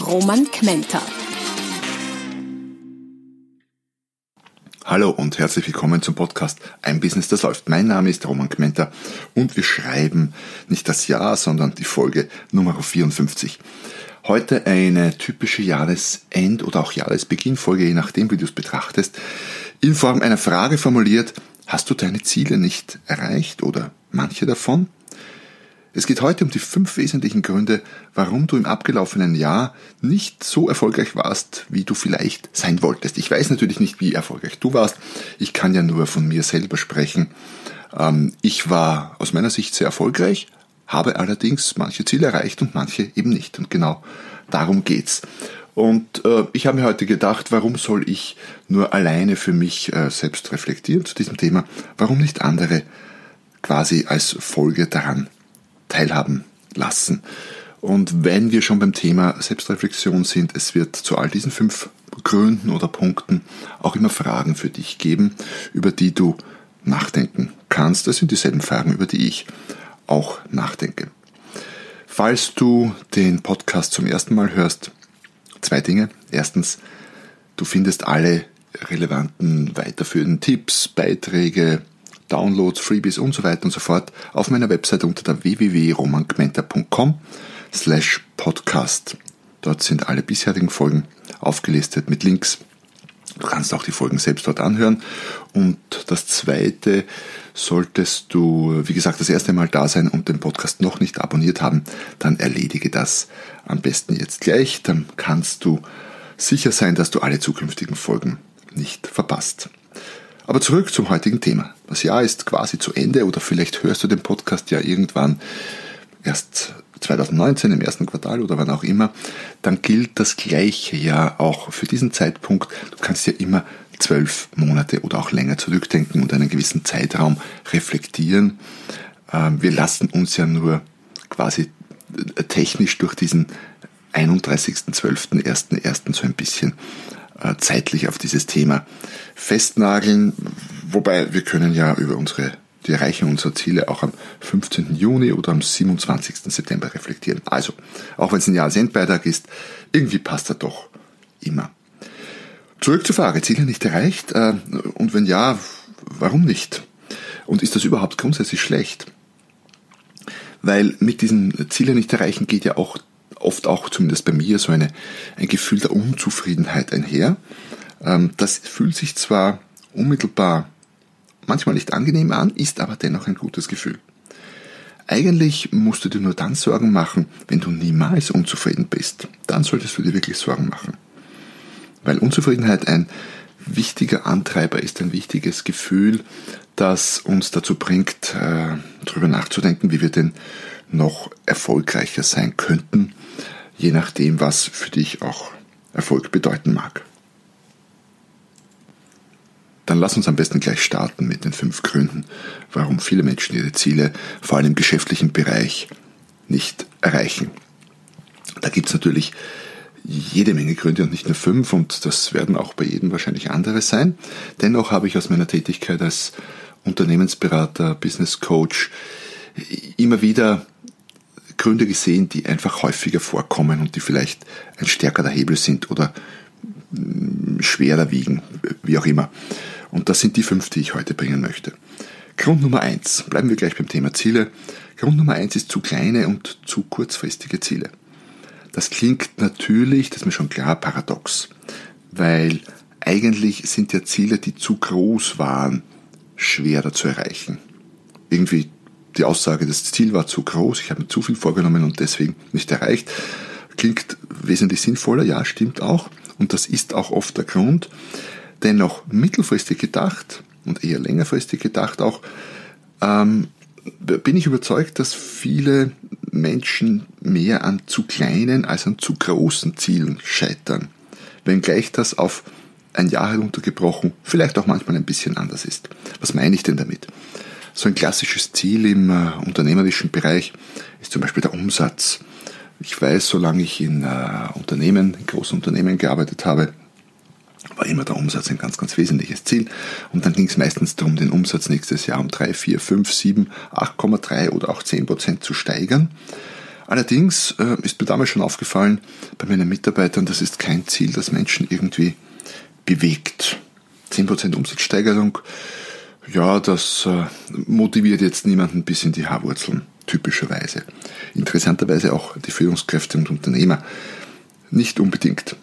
Roman Kmenter. Hallo und herzlich willkommen zum Podcast Ein Business, das läuft. Mein Name ist Roman Kmenter und wir schreiben nicht das Jahr, sondern die Folge Nummer 54. Heute eine typische Jahresend- oder auch Jahresbeginnfolge, je nachdem, wie du es betrachtest, in Form einer Frage formuliert, hast du deine Ziele nicht erreicht oder manche davon? Es geht heute um die fünf wesentlichen Gründe, warum du im abgelaufenen Jahr nicht so erfolgreich warst, wie du vielleicht sein wolltest. Ich weiß natürlich nicht, wie erfolgreich du warst. Ich kann ja nur von mir selber sprechen. Ähm, ich war aus meiner Sicht sehr erfolgreich, habe allerdings manche Ziele erreicht und manche eben nicht. Und genau darum geht's. Und äh, ich habe mir heute gedacht, warum soll ich nur alleine für mich äh, selbst reflektieren zu diesem Thema? Warum nicht andere quasi als Folge daran teilhaben lassen. Und wenn wir schon beim Thema Selbstreflexion sind, es wird zu all diesen fünf Gründen oder Punkten auch immer Fragen für dich geben, über die du nachdenken kannst. Das sind dieselben Fragen, über die ich auch nachdenke. Falls du den Podcast zum ersten Mal hörst, zwei Dinge. Erstens, du findest alle relevanten weiterführenden Tipps, Beiträge, Downloads, Freebies und so weiter und so fort auf meiner Website unter der www.romangmenta.com slash podcast. Dort sind alle bisherigen Folgen aufgelistet mit Links. Du kannst auch die Folgen selbst dort anhören. Und das zweite, solltest du, wie gesagt, das erste Mal da sein und den Podcast noch nicht abonniert haben, dann erledige das am besten jetzt gleich. Dann kannst du sicher sein, dass du alle zukünftigen Folgen nicht verpasst. Aber zurück zum heutigen Thema. Das Jahr ist quasi zu Ende oder vielleicht hörst du den Podcast ja irgendwann erst 2019 im ersten Quartal oder wann auch immer, dann gilt das gleiche ja auch für diesen Zeitpunkt. Du kannst ja immer zwölf Monate oder auch länger zurückdenken und einen gewissen Zeitraum reflektieren. Ähm, wir lassen uns ja nur quasi äh, technisch durch diesen 31.12.1.1. so ein bisschen zeitlich auf dieses Thema festnageln. Wobei wir können ja über unsere die Erreichung unserer Ziele auch am 15. Juni oder am 27. September reflektieren. Also, auch wenn es ein Jahresendbeitrag ist, irgendwie passt er doch immer. Zurück zur Frage, Ziele nicht erreicht? Äh, und wenn ja, warum nicht? Und ist das überhaupt grundsätzlich schlecht? Weil mit diesen Ziele nicht erreichen geht ja auch oft auch zumindest bei mir so eine, ein Gefühl der Unzufriedenheit einher. Ähm, das fühlt sich zwar unmittelbar manchmal nicht angenehm an, ist aber dennoch ein gutes Gefühl. Eigentlich musst du dir nur dann Sorgen machen, wenn du niemals unzufrieden bist. Dann solltest du dir wirklich Sorgen machen. Weil Unzufriedenheit ein wichtiger Antreiber ist, ein wichtiges Gefühl, das uns dazu bringt, äh, darüber nachzudenken, wie wir denn noch erfolgreicher sein könnten, je nachdem, was für dich auch Erfolg bedeuten mag. Dann lass uns am besten gleich starten mit den fünf Gründen, warum viele Menschen ihre Ziele, vor allem im geschäftlichen Bereich, nicht erreichen. Da gibt es natürlich jede Menge Gründe und nicht nur fünf und das werden auch bei jedem wahrscheinlich andere sein. Dennoch habe ich aus meiner Tätigkeit als Unternehmensberater, Business Coach immer wieder Gründe gesehen, die einfach häufiger vorkommen und die vielleicht ein stärkerer Hebel sind oder mm, schwerer wiegen, wie auch immer. Und das sind die fünf, die ich heute bringen möchte. Grund Nummer eins, bleiben wir gleich beim Thema Ziele. Grund Nummer eins ist zu kleine und zu kurzfristige Ziele. Das klingt natürlich, das ist mir schon klar, paradox, weil eigentlich sind ja Ziele, die zu groß waren, schwerer zu erreichen. Irgendwie die Aussage, das Ziel war zu groß, ich habe mir zu viel vorgenommen und deswegen nicht erreicht, klingt wesentlich sinnvoller, ja, stimmt auch. Und das ist auch oft der Grund. Dennoch mittelfristig gedacht und eher längerfristig gedacht auch, ähm, bin ich überzeugt, dass viele Menschen mehr an zu kleinen als an zu großen Zielen scheitern, wenngleich das auf ein Jahr heruntergebrochen vielleicht auch manchmal ein bisschen anders ist. Was meine ich denn damit? So ein klassisches Ziel im äh, unternehmerischen Bereich ist zum Beispiel der Umsatz. Ich weiß, solange ich in äh, Unternehmen, in großen Unternehmen gearbeitet habe, war immer der Umsatz ein ganz, ganz wesentliches Ziel. Und dann ging es meistens darum, den Umsatz nächstes Jahr um 3, 4, 5, 7, 8,3 oder auch 10 Prozent zu steigern. Allerdings äh, ist mir damals schon aufgefallen, bei meinen Mitarbeitern, das ist kein Ziel, das Menschen irgendwie bewegt. 10% Umsatzsteigerung, ja, das äh, motiviert jetzt niemanden bis in die Haarwurzeln, typischerweise. Interessanterweise auch die Führungskräfte und Unternehmer nicht unbedingt.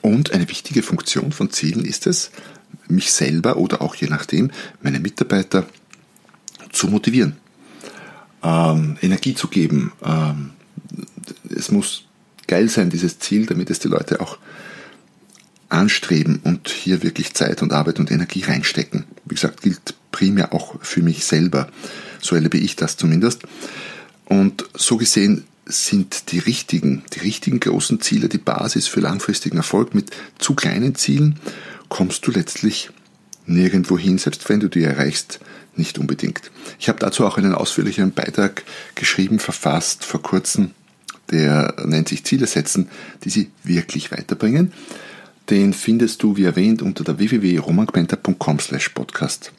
Und eine wichtige Funktion von Zielen ist es, mich selber oder auch je nachdem meine Mitarbeiter zu motivieren ähm, Energie zu geben. Ähm, es muss geil sein, dieses Ziel, damit es die Leute auch anstreben und hier wirklich Zeit und Arbeit und Energie reinstecken. Wie gesagt, gilt primär auch für mich selber. So erlebe ich das zumindest. Und so gesehen sind die richtigen, die richtigen großen Ziele die Basis für langfristigen Erfolg. Mit zu kleinen Zielen kommst du letztlich nirgendwo hin, selbst wenn du die erreichst, nicht unbedingt. Ich habe dazu auch einen ausführlicheren Beitrag geschrieben, verfasst vor kurzem, der nennt sich Ziele setzen, die Sie wirklich weiterbringen. Den findest du, wie erwähnt, unter der www.romangmenta.com slash podcast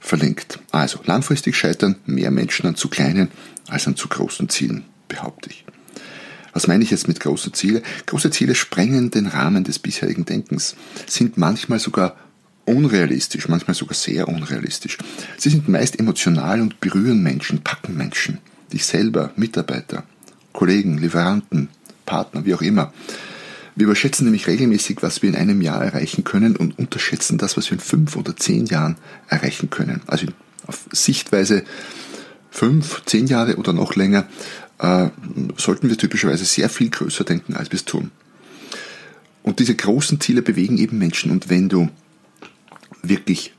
verlinkt. Also langfristig scheitern mehr Menschen an zu kleinen als an zu großen Zielen, behaupte ich. Was meine ich jetzt mit großen Zielen? Große Ziele sprengen den Rahmen des bisherigen Denkens, sind manchmal sogar unrealistisch, manchmal sogar sehr unrealistisch. Sie sind meist emotional und berühren Menschen, packen Menschen, dich selber, Mitarbeiter, Kollegen, Lieferanten, Partner, wie auch immer. Wir überschätzen nämlich regelmäßig, was wir in einem Jahr erreichen können und unterschätzen das, was wir in fünf oder zehn Jahren erreichen können. Also auf Sichtweise fünf, zehn Jahre oder noch länger äh, sollten wir typischerweise sehr viel größer denken, als wir es tun. Und diese großen Ziele bewegen eben Menschen. Und wenn du wirklich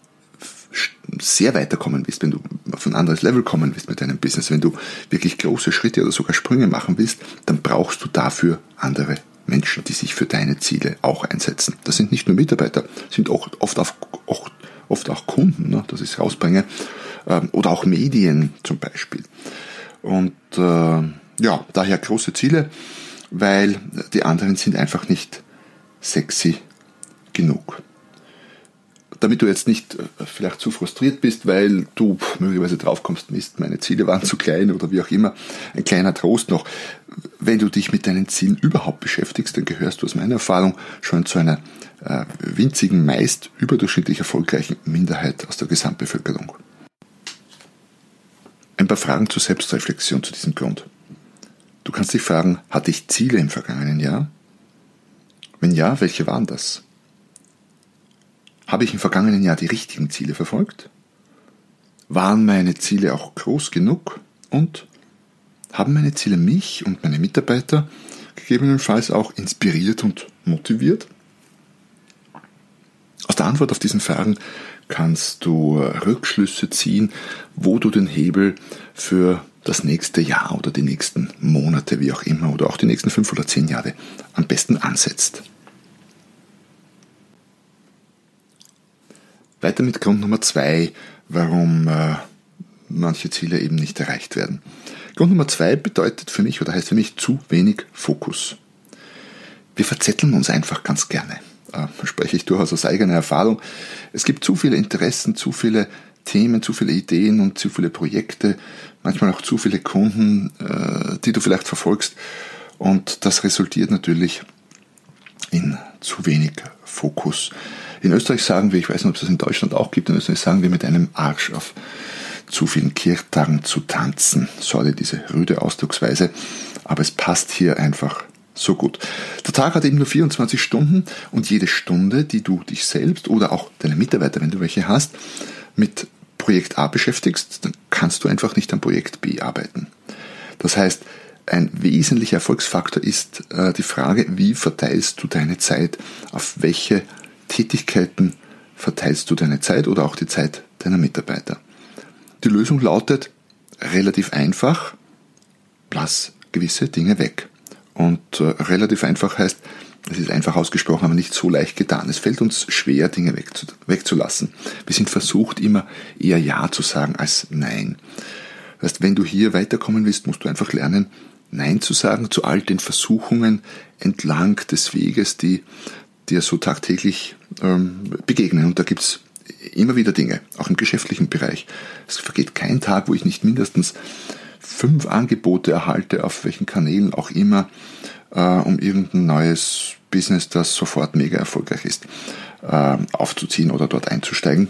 sehr weiterkommen willst, wenn du auf ein anderes Level kommen willst mit deinem Business, wenn du wirklich große Schritte oder sogar Sprünge machen willst, dann brauchst du dafür andere Menschen, die sich für deine Ziele auch einsetzen. Das sind nicht nur Mitarbeiter, sind auch oft, auch, oft auch Kunden, ne, dass ich es rausbringe, ähm, oder auch Medien zum Beispiel. Und äh, ja, daher große Ziele, weil die anderen sind einfach nicht sexy genug damit du jetzt nicht äh, vielleicht zu frustriert bist, weil du möglicherweise draufkommst, Mist, meine Ziele waren zu klein oder wie auch immer, ein kleiner Trost noch. Wenn du dich mit deinen Zielen überhaupt beschäftigst, dann gehörst du aus meiner Erfahrung schon zu einer äh, winzigen, meist überdurchschnittlich erfolgreichen Minderheit aus der Gesamtbevölkerung. Ein paar Fragen zur Selbstreflexion zu diesem Grund. Du kannst dich fragen, hatte ich Ziele im vergangenen Jahr? Wenn ja, welche waren das? Habe ich im vergangenen Jahr die richtigen Ziele verfolgt? Waren meine Ziele auch groß genug? Und haben meine Ziele mich und meine Mitarbeiter gegebenenfalls auch inspiriert und motiviert? Aus der Antwort auf diesen Fragen kannst du Rückschlüsse ziehen, wo du den Hebel für das nächste Jahr oder die nächsten Monate, wie auch immer, oder auch die nächsten fünf oder zehn Jahre am besten ansetzt. Weiter mit Grund Nummer zwei, warum äh, manche Ziele eben nicht erreicht werden. Grund Nummer zwei bedeutet für mich oder heißt für mich zu wenig Fokus. Wir verzetteln uns einfach ganz gerne. Äh, spreche ich durchaus aus eigener Erfahrung. Es gibt zu viele Interessen, zu viele Themen, zu viele Ideen und zu viele Projekte, manchmal auch zu viele Kunden, äh, die du vielleicht verfolgst. Und das resultiert natürlich in zu wenig Fokus. In Österreich sagen wir, ich weiß nicht, ob es das in Deutschland auch gibt, in Österreich sagen wir mit einem Arsch auf zu vielen Kirchtagen zu tanzen. Sorry, diese rüde Ausdrucksweise, aber es passt hier einfach so gut. Der Tag hat eben nur 24 Stunden und jede Stunde, die du dich selbst oder auch deine Mitarbeiter, wenn du welche hast, mit Projekt A beschäftigst, dann kannst du einfach nicht am Projekt B arbeiten. Das heißt, ein wesentlicher Erfolgsfaktor ist äh, die Frage, wie verteilst du deine Zeit, auf welche Tätigkeiten verteilst du deine Zeit oder auch die Zeit deiner Mitarbeiter. Die Lösung lautet relativ einfach, lass gewisse Dinge weg. Und äh, relativ einfach heißt, es ist einfach ausgesprochen, aber nicht so leicht getan. Es fällt uns schwer, Dinge wegzulassen. Wir sind versucht, immer eher Ja zu sagen als Nein. Das heißt, wenn du hier weiterkommen willst, musst du einfach lernen, Nein zu sagen zu all den Versuchungen entlang des Weges, die dir so tagtäglich ähm, begegnen. Und da gibt's immer wieder Dinge, auch im geschäftlichen Bereich. Es vergeht kein Tag, wo ich nicht mindestens fünf Angebote erhalte, auf welchen Kanälen auch immer, äh, um irgendein neues Business, das sofort mega erfolgreich ist, äh, aufzuziehen oder dort einzusteigen.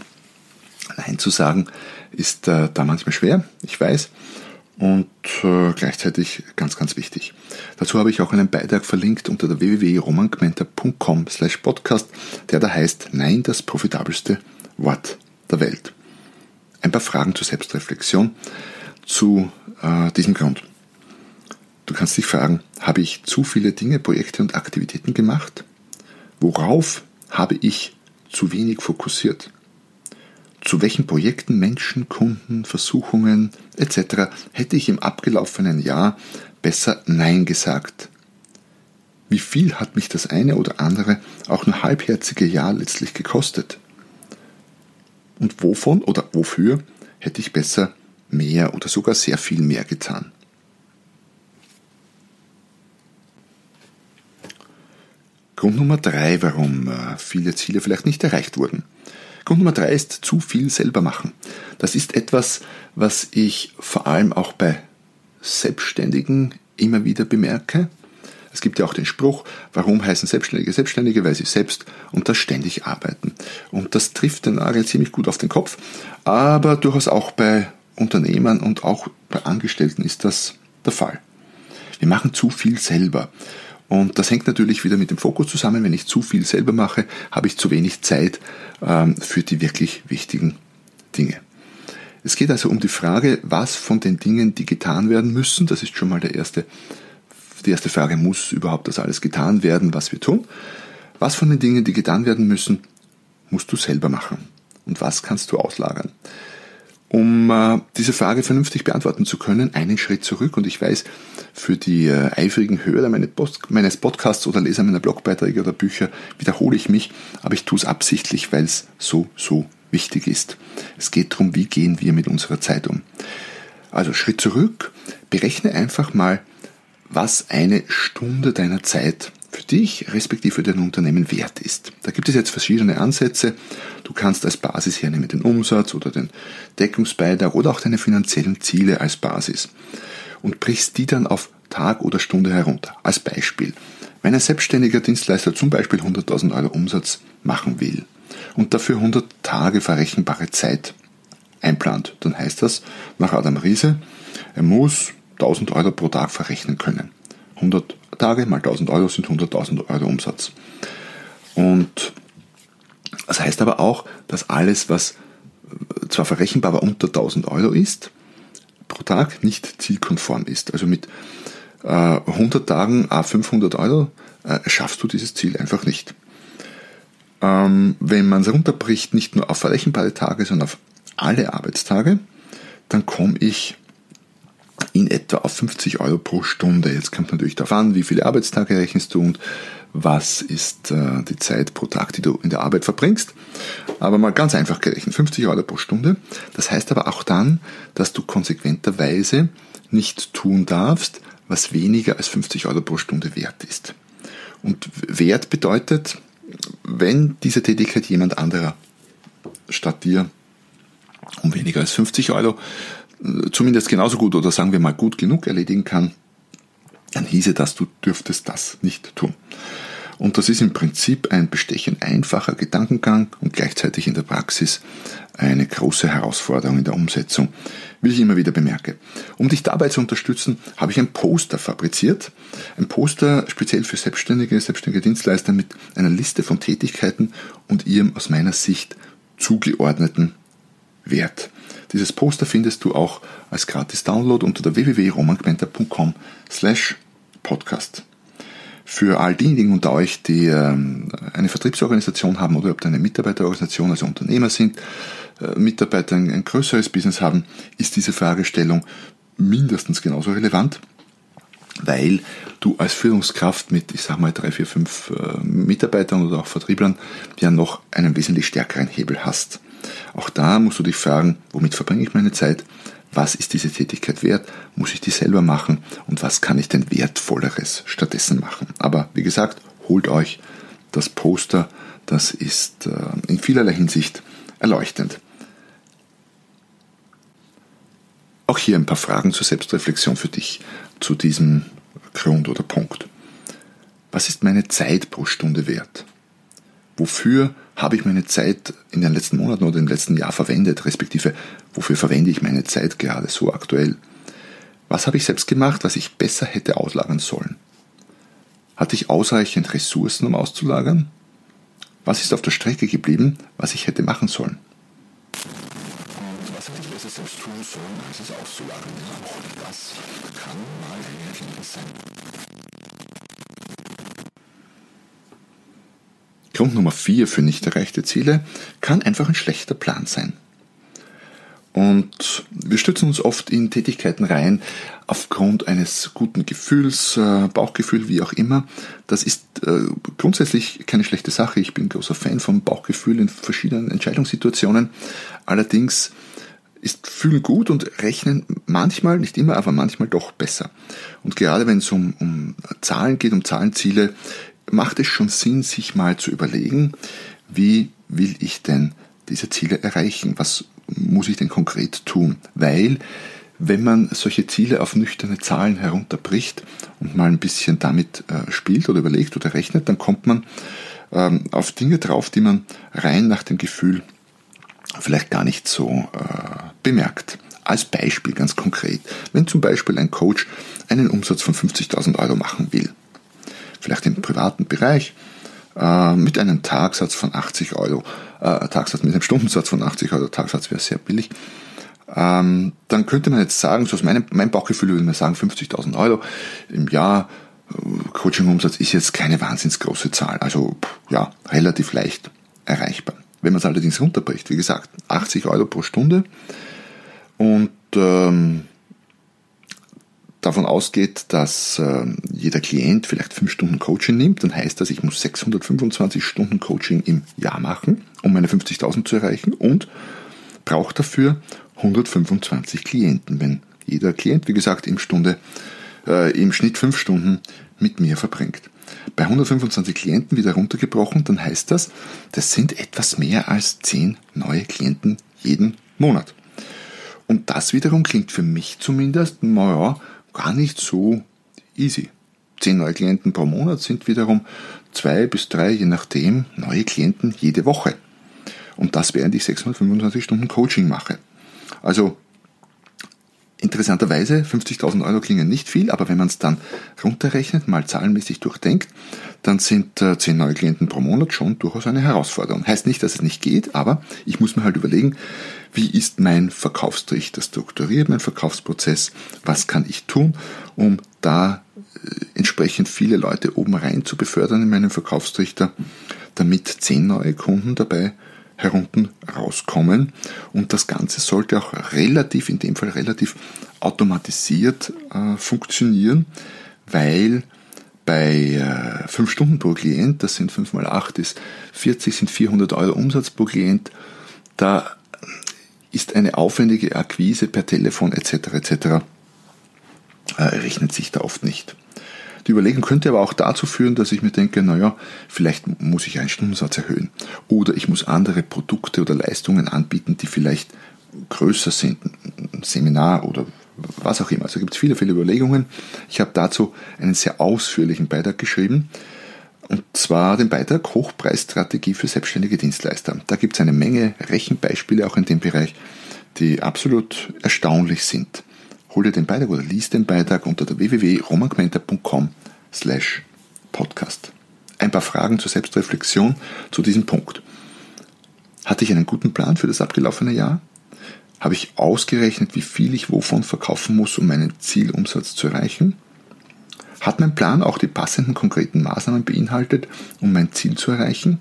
Nein zu sagen ist äh, da manchmal schwer, ich weiß, und äh, gleichzeitig ganz, ganz wichtig. Dazu habe ich auch einen Beitrag verlinkt unter der www.romangmenta.com slash podcast, der da heißt Nein, das profitabelste Wort der Welt. Ein paar Fragen zur Selbstreflexion zu äh, diesem Grund. Du kannst dich fragen, habe ich zu viele Dinge, Projekte und Aktivitäten gemacht? Worauf habe ich zu wenig fokussiert? Zu welchen Projekten, Menschen, Kunden, Versuchungen etc. hätte ich im abgelaufenen Jahr besser Nein gesagt? Wie viel hat mich das eine oder andere auch nur halbherzige Jahr letztlich gekostet? Und wovon oder wofür hätte ich besser mehr oder sogar sehr viel mehr getan? Grund Nummer drei, warum äh, viele Ziele vielleicht nicht erreicht wurden. Grund Nummer drei ist zu viel selber machen. Das ist etwas, was ich vor allem auch bei Selbstständigen immer wieder bemerke. Es gibt ja auch den Spruch, warum heißen Selbstständige Selbstständige? Weil sie selbst und das ständig arbeiten. Und das trifft den Nagel ziemlich gut auf den Kopf, aber durchaus auch bei Unternehmern und auch bei Angestellten ist das der Fall. Wir machen zu viel selber. Und das hängt natürlich wieder mit dem Fokus zusammen. Wenn ich zu viel selber mache, habe ich zu wenig Zeit ähm, für die wirklich wichtigen Dinge. Es geht also um die Frage, was von den Dingen, die getan werden müssen, das ist schon mal der erste die erste Frage, muss überhaupt das alles getan werden, was wir tun? Was von den Dingen, die getan werden müssen, musst du selber machen? Und was kannst du auslagern? Um äh, diese Frage vernünftig beantworten zu können, einen Schritt zurück. Und ich weiß, für die äh, eifrigen Hörer meine Post meines Podcasts oder Leser meiner Blogbeiträge oder Bücher wiederhole ich mich, aber ich tue es absichtlich, weil es so, so wichtig ist. Es geht darum, wie gehen wir mit unserer Zeit um. Also Schritt zurück, berechne einfach mal, was eine Stunde deiner Zeit für dich respektive für dein Unternehmen wert ist. Da gibt es jetzt verschiedene Ansätze. Du kannst als Basis hernehmen den Umsatz oder den Deckungsbeitrag oder auch deine finanziellen Ziele als Basis und brichst die dann auf Tag oder Stunde herunter. Als Beispiel, wenn ein selbstständiger Dienstleister zum Beispiel 100.000 Euro Umsatz machen will und dafür 100 Tage verrechenbare Zeit einplant, dann heißt das nach Adam Riese, er muss 1000 Euro pro Tag verrechnen können. 100 Tage mal 1000 Euro sind 100.000 Euro Umsatz. Und das heißt aber auch, dass alles, was zwar verrechenbar, aber unter 1000 Euro ist, pro Tag nicht zielkonform ist. Also mit äh, 100 Tagen a 500 Euro äh, schaffst du dieses Ziel einfach nicht. Ähm, wenn man es runterbricht, nicht nur auf verrechenbare Tage, sondern auf alle Arbeitstage, dann komme ich in etwa auf 50 Euro pro Stunde. Jetzt kommt natürlich darauf an, wie viele Arbeitstage rechnest du und was ist äh, die Zeit pro Tag, die du in der Arbeit verbringst. Aber mal ganz einfach gerechnet, 50 Euro pro Stunde. Das heißt aber auch dann, dass du konsequenterweise nicht tun darfst, was weniger als 50 Euro pro Stunde wert ist. Und Wert bedeutet, wenn diese Tätigkeit jemand anderer statt dir um weniger als 50 Euro zumindest genauso gut oder sagen wir mal gut genug erledigen kann, dann hieße das, du dürftest das nicht tun. Und das ist im Prinzip ein bestechend einfacher Gedankengang und gleichzeitig in der Praxis eine große Herausforderung in der Umsetzung, wie ich immer wieder bemerke. Um dich dabei zu unterstützen, habe ich ein Poster fabriziert. Ein Poster speziell für Selbstständige, selbstständige Dienstleister mit einer Liste von Tätigkeiten und ihrem aus meiner Sicht zugeordneten Wert. Dieses Poster findest du auch als gratis Download unter der www.romangmenta.com slash podcast. Für all diejenigen unter euch, die ähm, eine Vertriebsorganisation haben oder ob eine Mitarbeiterorganisation, also Unternehmer sind, äh, Mitarbeiter ein, ein größeres Business haben, ist diese Fragestellung mindestens genauso relevant. weil du als Führungskraft mit, ich sag mal, drei, vier, fünf äh, Mitarbeitern oder auch Vertrieblern ja noch einen wesentlich stärkeren Hebel hast. Auch da musst du dich fragen, womit verbringe ich meine Zeit? Was ist diese Tätigkeit wert? Muss ich die selber machen? Und was kann ich denn wertvolleres stattdessen machen? Aber wie gesagt, holt euch das Poster, das ist äh, in vielerlei Hinsicht erleuchtend. Auch hier ein paar Fragen zur Selbstreflexion für dich zu diesem Grund oder Punkt. Was ist meine Zeit pro Stunde wert? Wofür habe ich meine Zeit in den letzten Monaten oder im letzten Jahr verwendet, respektive wofür verwende ich meine Zeit gerade so aktuell? Was habe ich selbst gemacht, was ich besser hätte auslagern sollen? Hatte ich ausreichend Ressourcen, um auszulagern? Was ist auf der Strecke geblieben, was ich hätte machen sollen? es selbst tun sollen, als es auszulagern. Auch das kann mal ein sein. Grund Nummer vier für nicht erreichte Ziele kann einfach ein schlechter Plan sein. Und wir stützen uns oft in Tätigkeiten rein aufgrund eines guten Gefühls, äh, Bauchgefühl, wie auch immer. Das ist äh, grundsätzlich keine schlechte Sache. Ich bin großer Fan vom Bauchgefühl in verschiedenen Entscheidungssituationen. Allerdings ist fühlen gut und rechnen manchmal, nicht immer, aber manchmal doch besser. Und gerade wenn es um, um Zahlen geht, um Zahlenziele, macht es schon Sinn, sich mal zu überlegen, wie will ich denn diese Ziele erreichen? Was muss ich denn konkret tun? Weil, wenn man solche Ziele auf nüchterne Zahlen herunterbricht und mal ein bisschen damit äh, spielt oder überlegt oder rechnet, dann kommt man ähm, auf Dinge drauf, die man rein nach dem Gefühl vielleicht gar nicht so äh, bemerkt. Als Beispiel ganz konkret, wenn zum Beispiel ein Coach einen Umsatz von 50.000 Euro machen will, vielleicht im privaten Bereich, äh, mit einem Tagsatz von 80 Euro, äh, Tagsatz mit einem Stundensatz von 80 Euro, Tagsatz wäre sehr billig, ähm, dann könnte man jetzt sagen, so aus meinem mein Bauchgefühl würde man sagen, 50.000 Euro im Jahr äh, Coaching-Umsatz ist jetzt keine wahnsinns große Zahl, also ja, relativ leicht erreichbar. Wenn man es allerdings runterbricht, wie gesagt, 80 Euro pro Stunde und ähm, davon ausgeht, dass äh, jeder Klient vielleicht 5 Stunden Coaching nimmt, dann heißt das, ich muss 625 Stunden Coaching im Jahr machen, um meine 50.000 zu erreichen und brauche dafür 125 Klienten, wenn jeder Klient, wie gesagt, im Stunde äh, im Schnitt 5 Stunden mit mir verbringt. Bei 125 Klienten wieder runtergebrochen, dann heißt das, das sind etwas mehr als 10 neue Klienten jeden Monat. Und das wiederum klingt für mich zumindest, naja, gar nicht so easy. 10 neue Klienten pro Monat sind wiederum zwei bis drei, je nachdem, neue Klienten jede Woche. Und das während ich 625 Stunden Coaching mache. Also Interessanterweise, 50.000 Euro klingen nicht viel, aber wenn man es dann runterrechnet, mal zahlenmäßig durchdenkt, dann sind äh, 10 neue Klienten pro Monat schon durchaus eine Herausforderung. Heißt nicht, dass es nicht geht, aber ich muss mir halt überlegen, wie ist mein Verkaufstrichter strukturiert, mein Verkaufsprozess, was kann ich tun, um da äh, entsprechend viele Leute oben rein zu befördern in meinem Verkaufstrichter, damit 10 neue Kunden dabei herunten rauskommen. Und das Ganze sollte auch relativ, in dem Fall relativ automatisiert äh, funktionieren, weil bei äh, 5 Stunden pro Klient, das sind 5 mal 8 ist 40, sind 400 Euro Umsatz pro Klient, da ist eine aufwendige Akquise per Telefon etc. etc. Äh, rechnet sich da oft nicht. Die Überlegung könnte aber auch dazu führen, dass ich mir denke, naja, vielleicht muss ich einen Stundensatz erhöhen. Oder ich muss andere Produkte oder Leistungen anbieten, die vielleicht größer sind. Ein Seminar oder was auch immer. Also gibt es viele, viele Überlegungen. Ich habe dazu einen sehr ausführlichen Beitrag geschrieben. Und zwar den Beitrag Hochpreisstrategie für selbstständige Dienstleister. Da gibt es eine Menge Rechenbeispiele auch in dem Bereich, die absolut erstaunlich sind hol dir den Beitrag oder lies den Beitrag unter der www.romangmenta.com slash podcast. Ein paar Fragen zur Selbstreflexion zu diesem Punkt. Hatte ich einen guten Plan für das abgelaufene Jahr? Habe ich ausgerechnet, wie viel ich wovon verkaufen muss, um meinen Zielumsatz zu erreichen? Hat mein Plan auch die passenden konkreten Maßnahmen beinhaltet, um mein Ziel zu erreichen?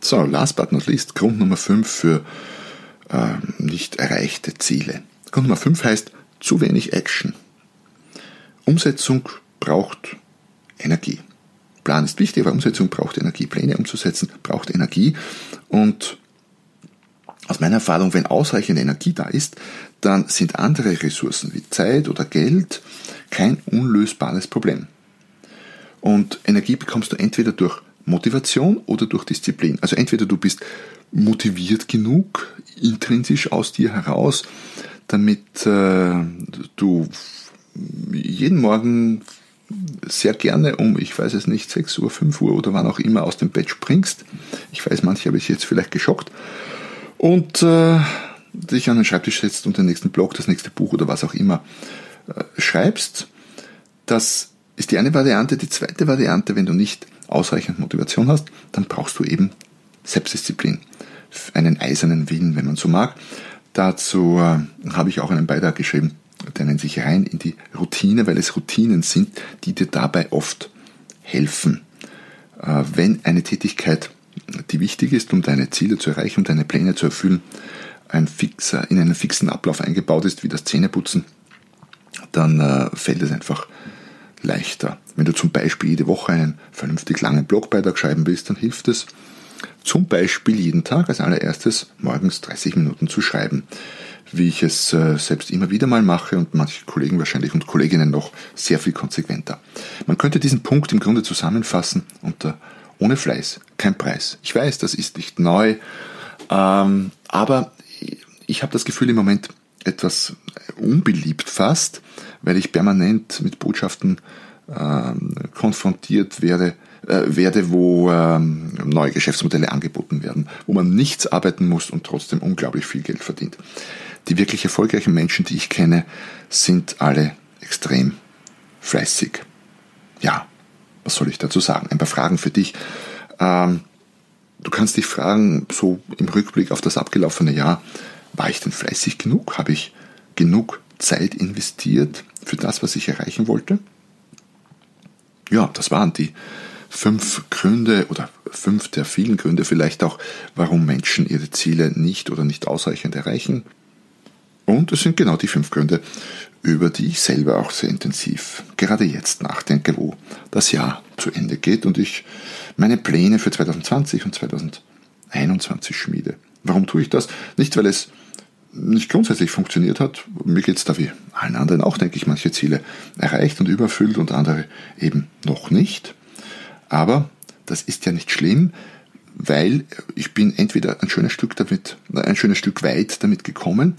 So, last but not least, Grund Nummer 5 für äh, nicht erreichte Ziele. Grund Nummer 5 heißt zu wenig Action. Umsetzung braucht Energie. Plan ist wichtig, aber Umsetzung braucht Energie. Pläne umzusetzen braucht Energie. Und aus meiner Erfahrung, wenn ausreichend Energie da ist, dann sind andere Ressourcen wie Zeit oder Geld kein unlösbares Problem. Und Energie bekommst du entweder durch Motivation oder durch Disziplin. Also entweder du bist motiviert genug, intrinsisch aus dir heraus, damit äh, du jeden Morgen sehr gerne um, ich weiß es nicht, 6 Uhr, 5 Uhr oder wann auch immer aus dem Bett springst. Ich weiß, manche habe ich jetzt vielleicht geschockt. Und äh, dich an den Schreibtisch setzt und den nächsten Blog, das nächste Buch oder was auch immer äh, schreibst. Das ist die eine Variante. Die zweite Variante, wenn du nicht ausreichend Motivation hast, dann brauchst du eben Selbstdisziplin. Einen eisernen Willen, wenn man so mag. Dazu äh, habe ich auch einen Beitrag geschrieben, der nennt sich rein in die Routine, weil es Routinen sind, die dir dabei oft helfen. Äh, wenn eine Tätigkeit, die wichtig ist, um deine Ziele zu erreichen, um deine Pläne zu erfüllen, ein fixer, in einen fixen Ablauf eingebaut ist, wie das Zähneputzen, dann äh, fällt es einfach leichter. Wenn du zum Beispiel jede Woche einen vernünftig langen Blogbeitrag schreiben willst, dann hilft es zum Beispiel jeden Tag als allererstes morgens 30 Minuten zu schreiben, wie ich es äh, selbst immer wieder mal mache und manche Kollegen wahrscheinlich und Kolleginnen noch sehr viel konsequenter. Man könnte diesen Punkt im Grunde zusammenfassen unter ohne Fleiß kein Preis. Ich weiß, das ist nicht neu, ähm, aber ich habe das Gefühl im Moment etwas unbeliebt fast, weil ich permanent mit Botschaften äh, konfrontiert werde, äh, werde, wo äh, neue Geschäftsmodelle angeboten werden, wo man nichts arbeiten muss und trotzdem unglaublich viel Geld verdient. Die wirklich erfolgreichen Menschen, die ich kenne, sind alle extrem fleißig. Ja, was soll ich dazu sagen? Ein paar Fragen für dich. Ähm, du kannst dich fragen, so im Rückblick auf das abgelaufene Jahr, war ich denn fleißig genug? Habe ich genug Zeit investiert für das, was ich erreichen wollte? Ja, das waren die fünf Gründe oder fünf der vielen Gründe vielleicht auch, warum Menschen ihre Ziele nicht oder nicht ausreichend erreichen. Und es sind genau die fünf Gründe, über die ich selber auch sehr intensiv gerade jetzt nachdenke, wo das Jahr zu Ende geht und ich meine Pläne für 2020 und 2021 schmiede. Warum tue ich das? Nicht, weil es nicht grundsätzlich funktioniert hat. Mir geht es da wie allen anderen auch, denke ich, manche Ziele erreicht und überfüllt und andere eben noch nicht. Aber das ist ja nicht schlimm, weil ich bin entweder ein schönes Stück damit, ein schönes Stück weit damit gekommen,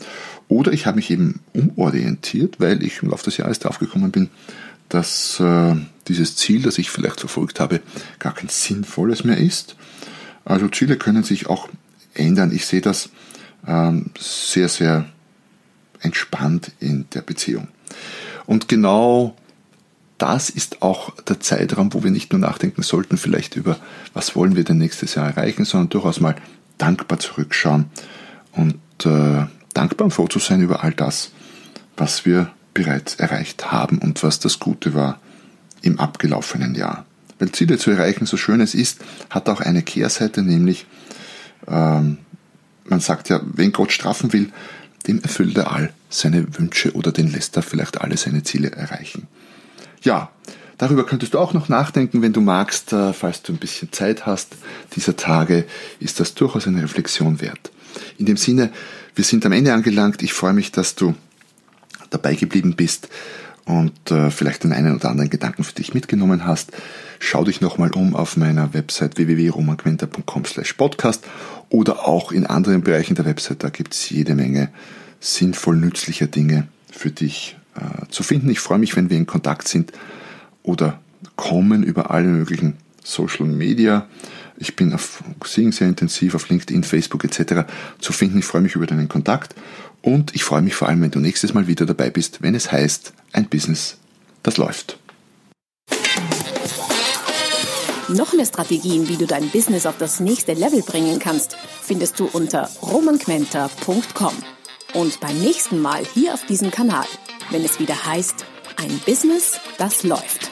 oder ich habe mich eben umorientiert, weil ich im Laufe des Jahres draufgekommen bin, dass äh, dieses Ziel, das ich vielleicht verfolgt habe, gar kein sinnvolles mehr ist. Also Ziele können sich auch ändern. Ich sehe das ähm, sehr, sehr entspannt in der Beziehung. Und genau das ist auch der Zeitraum, wo wir nicht nur nachdenken sollten, vielleicht über, was wollen wir denn nächstes Jahr erreichen, sondern durchaus mal dankbar zurückschauen und äh, dankbar und froh zu sein über all das, was wir bereits erreicht haben und was das Gute war im abgelaufenen Jahr. Weil Ziele zu erreichen, so schön es ist, hat auch eine Kehrseite, nämlich ähm, man sagt ja, wenn Gott strafen will, dem erfüllt er all seine Wünsche oder den lässt er vielleicht alle seine Ziele erreichen. Ja, darüber könntest du auch noch nachdenken, wenn du magst, äh, falls du ein bisschen Zeit hast. Dieser Tage ist das durchaus eine Reflexion wert. In dem Sinne, wir sind am Ende angelangt. Ich freue mich, dass du dabei geblieben bist und äh, vielleicht den einen oder anderen Gedanken für dich mitgenommen hast. Schau dich nochmal um auf meiner Website www.romanquenter.com slash podcast oder auch in anderen Bereichen der Website. Da gibt es jede Menge sinnvoll nützlicher Dinge für dich äh, zu finden. Ich freue mich, wenn wir in Kontakt sind oder kommen über alle möglichen Social Media. Ich bin auf Xing sehr intensiv, auf LinkedIn, Facebook etc. zu finden. Ich freue mich über deinen Kontakt und ich freue mich vor allem, wenn du nächstes Mal wieder dabei bist, wenn es heißt, ein Business, das läuft. Noch mehr Strategien, wie du dein Business auf das nächste Level bringen kannst, findest du unter romanquenter.com. Und beim nächsten Mal hier auf diesem Kanal, wenn es wieder heißt, ein Business, das läuft.